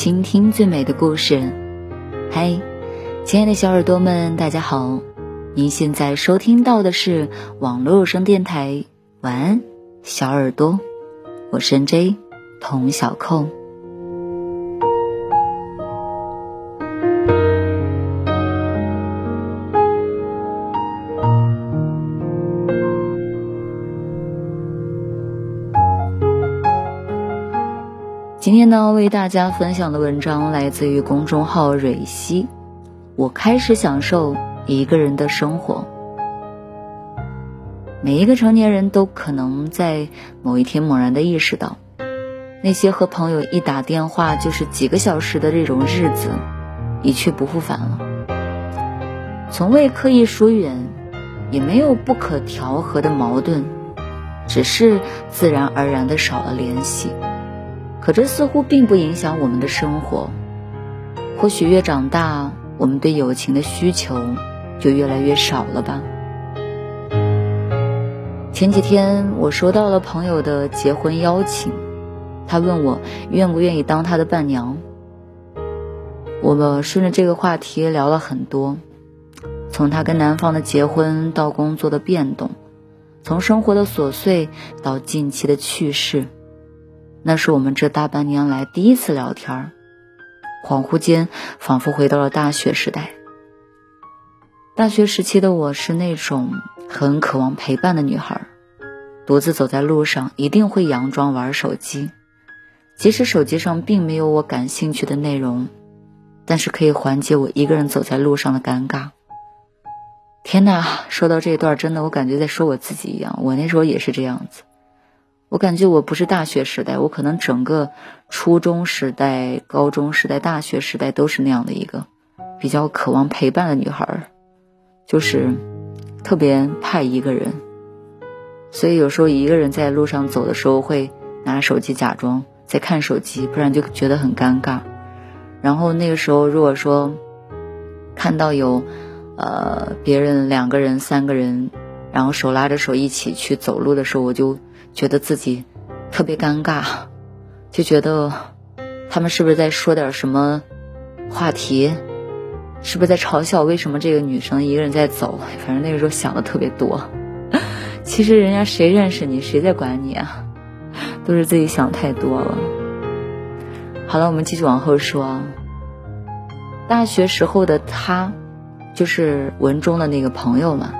倾听最美的故事。嗨，亲爱的小耳朵们，大家好！您现在收听到的是网络有声电台。晚安，小耳朵，我是 J 童小扣。今天呢，为大家分享的文章来自于公众号蕊希。我开始享受一个人的生活。每一个成年人都可能在某一天猛然的意识到，那些和朋友一打电话就是几个小时的这种日子，一去不复返了。从未刻意疏远，也没有不可调和的矛盾，只是自然而然的少了联系。可这似乎并不影响我们的生活。或许越长大，我们对友情的需求就越来越少了吧。前几天我收到了朋友的结婚邀请，他问我愿不愿意当他的伴娘。我们顺着这个话题聊了很多，从他跟男方的结婚到工作的变动，从生活的琐碎到近期的趣事。那是我们这大半年来第一次聊天儿，恍惚间仿佛回到了大学时代。大学时期的我是那种很渴望陪伴的女孩，独自走在路上一定会佯装玩手机，即使手机上并没有我感兴趣的内容，但是可以缓解我一个人走在路上的尴尬。天哪，说到这一段，真的我感觉在说我自己一样，我那时候也是这样子。我感觉我不是大学时代，我可能整个初中时代、高中时代、大学时代都是那样的一个比较渴望陪伴的女孩，就是特别怕一个人，所以有时候一个人在路上走的时候会拿手机假装在看手机，不然就觉得很尴尬。然后那个时候如果说看到有呃别人两个人、三个人，然后手拉着手一起去走路的时候，我就。觉得自己特别尴尬，就觉得他们是不是在说点什么话题？是不是在嘲笑为什么这个女生一个人在走？反正那个时候想的特别多。其实人家谁认识你，谁在管你啊？都是自己想太多了。好了，我们继续往后说。大学时候的她，就是文中的那个朋友嘛，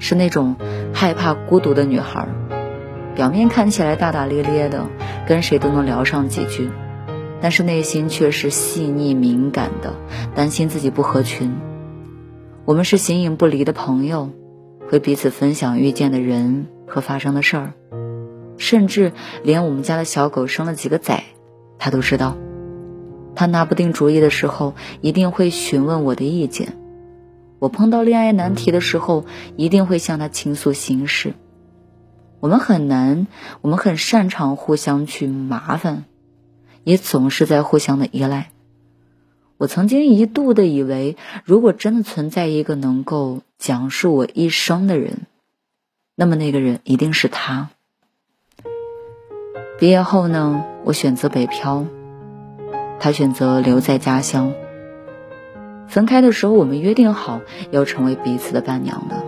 是那种害怕孤独的女孩。表面看起来大大咧咧的，跟谁都能聊上几句，但是内心却是细腻敏感的，担心自己不合群。我们是形影不离的朋友，会彼此分享遇见的人和发生的事儿，甚至连我们家的小狗生了几个崽，他都知道。他拿不定主意的时候，一定会询问我的意见。我碰到恋爱难题的时候，一定会向他倾诉心事。我们很难，我们很擅长互相去麻烦，也总是在互相的依赖。我曾经一度的以为，如果真的存在一个能够讲述我一生的人，那么那个人一定是他。毕业后呢，我选择北漂，他选择留在家乡。分开的时候，我们约定好要成为彼此的伴娘的。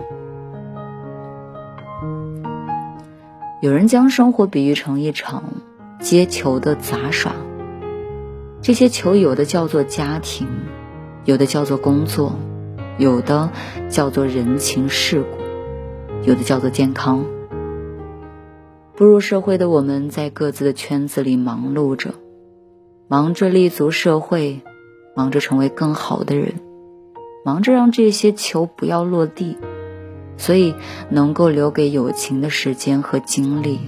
有人将生活比喻成一场接球的杂耍，这些球有的叫做家庭，有的叫做工作，有的叫做人情世故，有的叫做健康。步入社会的我们在各自的圈子里忙碌着，忙着立足社会，忙着成为更好的人，忙着让这些球不要落地。所以，能够留给友情的时间和精力，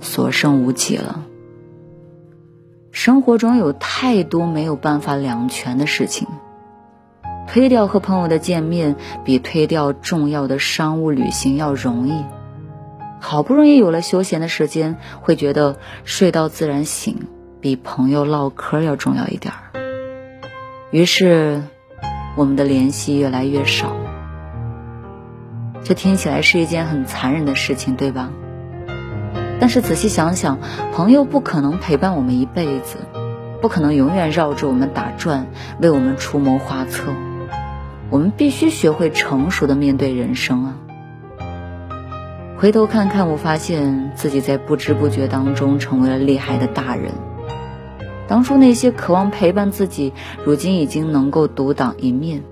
所剩无几了。生活中有太多没有办法两全的事情，推掉和朋友的见面，比推掉重要的商务旅行要容易。好不容易有了休闲的时间，会觉得睡到自然醒，比朋友唠嗑要重要一点儿。于是，我们的联系越来越少。这听起来是一件很残忍的事情，对吧？但是仔细想想，朋友不可能陪伴我们一辈子，不可能永远绕着我们打转，为我们出谋划策。我们必须学会成熟的面对人生啊！回头看看，我发现自己在不知不觉当中成为了厉害的大人。当初那些渴望陪伴自己，如今已经能够独当一面。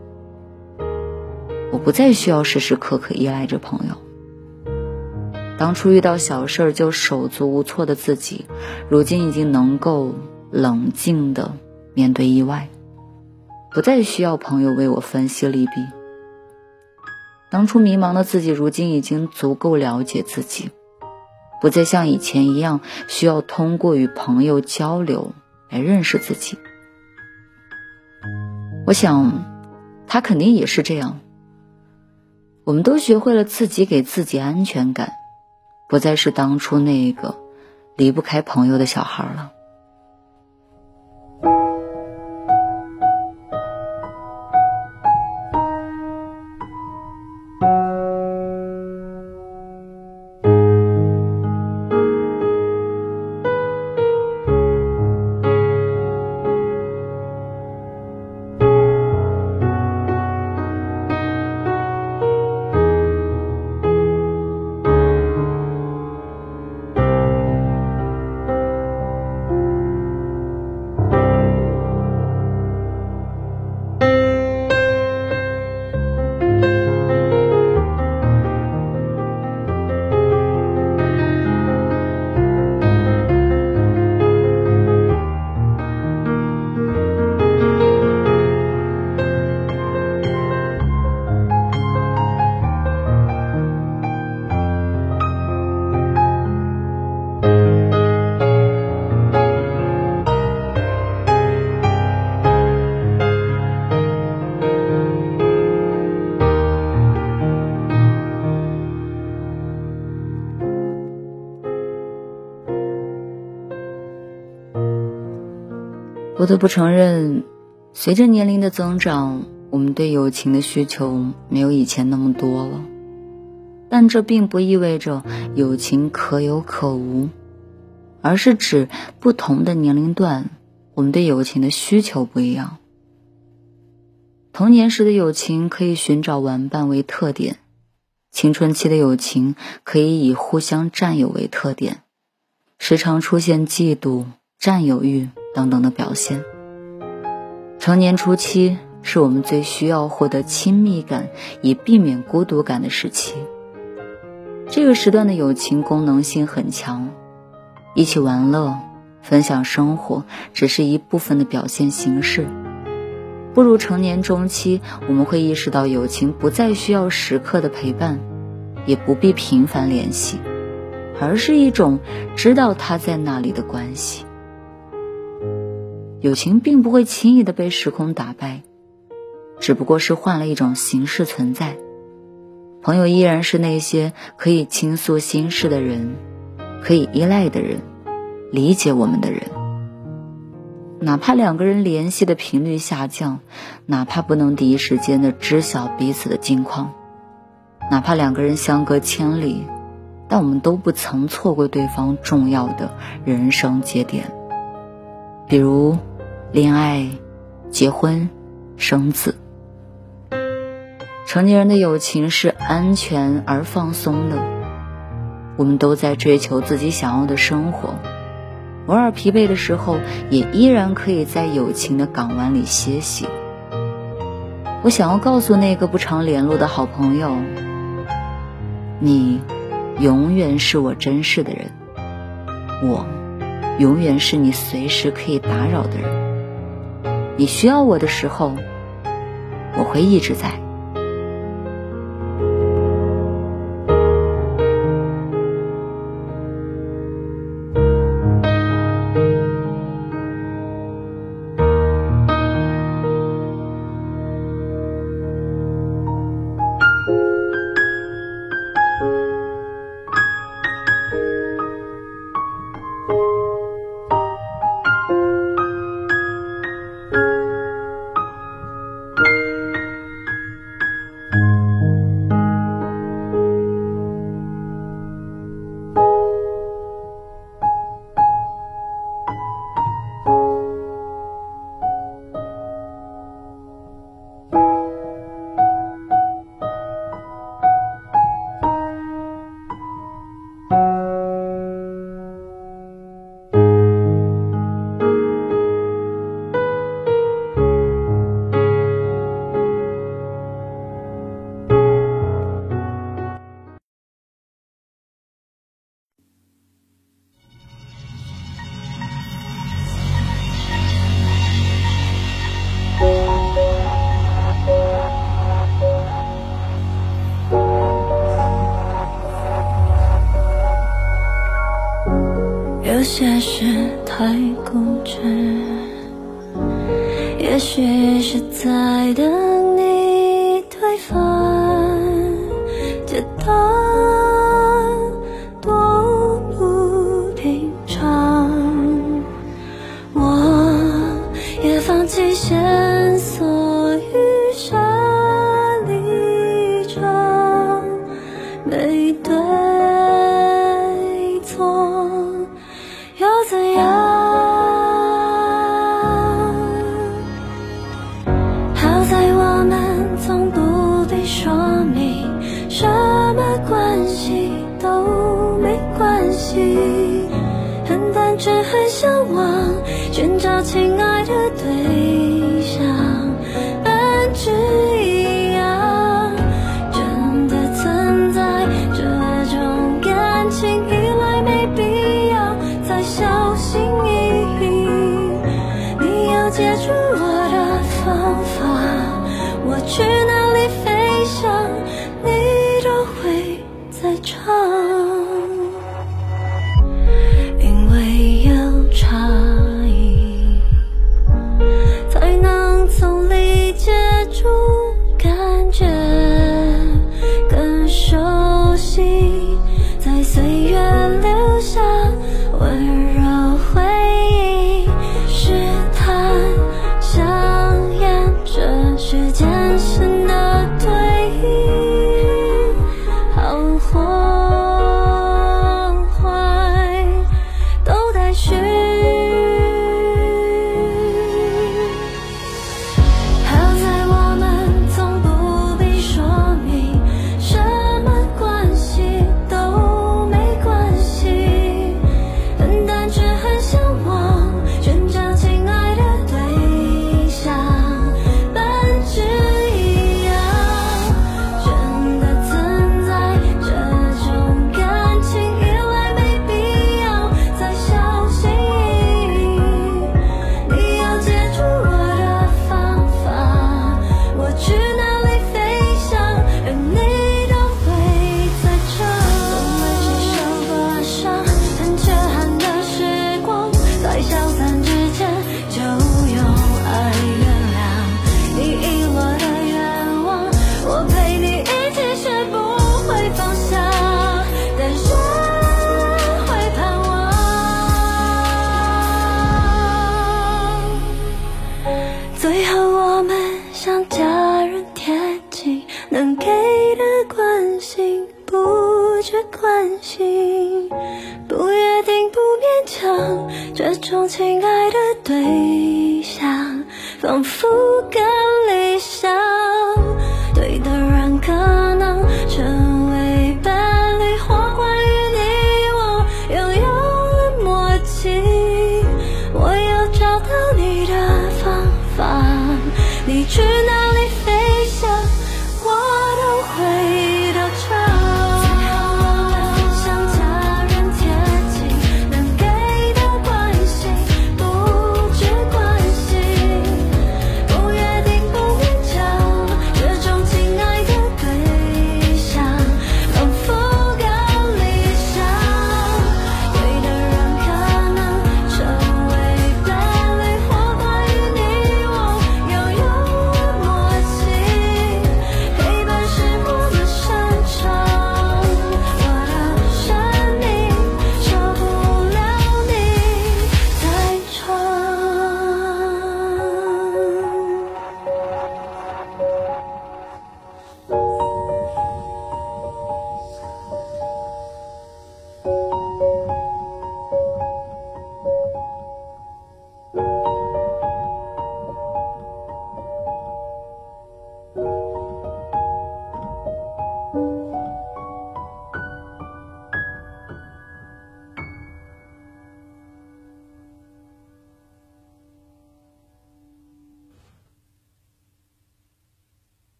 不再需要时时刻刻依赖着朋友。当初遇到小事儿就手足无措的自己，如今已经能够冷静的面对意外，不再需要朋友为我分析利弊。当初迷茫的自己，如今已经足够了解自己，不再像以前一样需要通过与朋友交流来认识自己。我想，他肯定也是这样。我们都学会了自己给自己安全感，不再是当初那个离不开朋友的小孩了。不得不承认，随着年龄的增长，我们对友情的需求没有以前那么多了。但这并不意味着友情可有可无，而是指不同的年龄段，我们对友情的需求不一样。童年时的友情可以寻找玩伴为特点，青春期的友情可以以互相占有为特点，时常出现嫉妒、占有欲。等等的表现。成年初期是我们最需要获得亲密感，以避免孤独感的时期。这个时段的友情功能性很强，一起玩乐、分享生活只是一部分的表现形式。步入成年中期，我们会意识到友情不再需要时刻的陪伴，也不必频繁联系，而是一种知道他在那里的关系。友情并不会轻易的被时空打败，只不过是换了一种形式存在。朋友依然是那些可以倾诉心事的人，可以依赖的人，理解我们的人。哪怕两个人联系的频率下降，哪怕不能第一时间的知晓彼此的近况，哪怕两个人相隔千里，但我们都不曾错过对方重要的人生节点，比如。恋爱、结婚、生子，成年人的友情是安全而放松的。我们都在追求自己想要的生活，偶尔疲惫的时候，也依然可以在友情的港湾里歇息。我想要告诉那个不常联络的好朋友，你永远是我珍视的人，我永远是你随时可以打扰的人。你需要我的时候，我会一直在。也许是在等你推翻，这段多不平常。我也放弃现。却很向往寻找亲爱的对象，本质一样，真的存在这种感情依赖没必要，再小心翼翼，你要借助我的方法，我去哪里飞翔，你都会在场。Oh. 亲爱的对象仿佛隔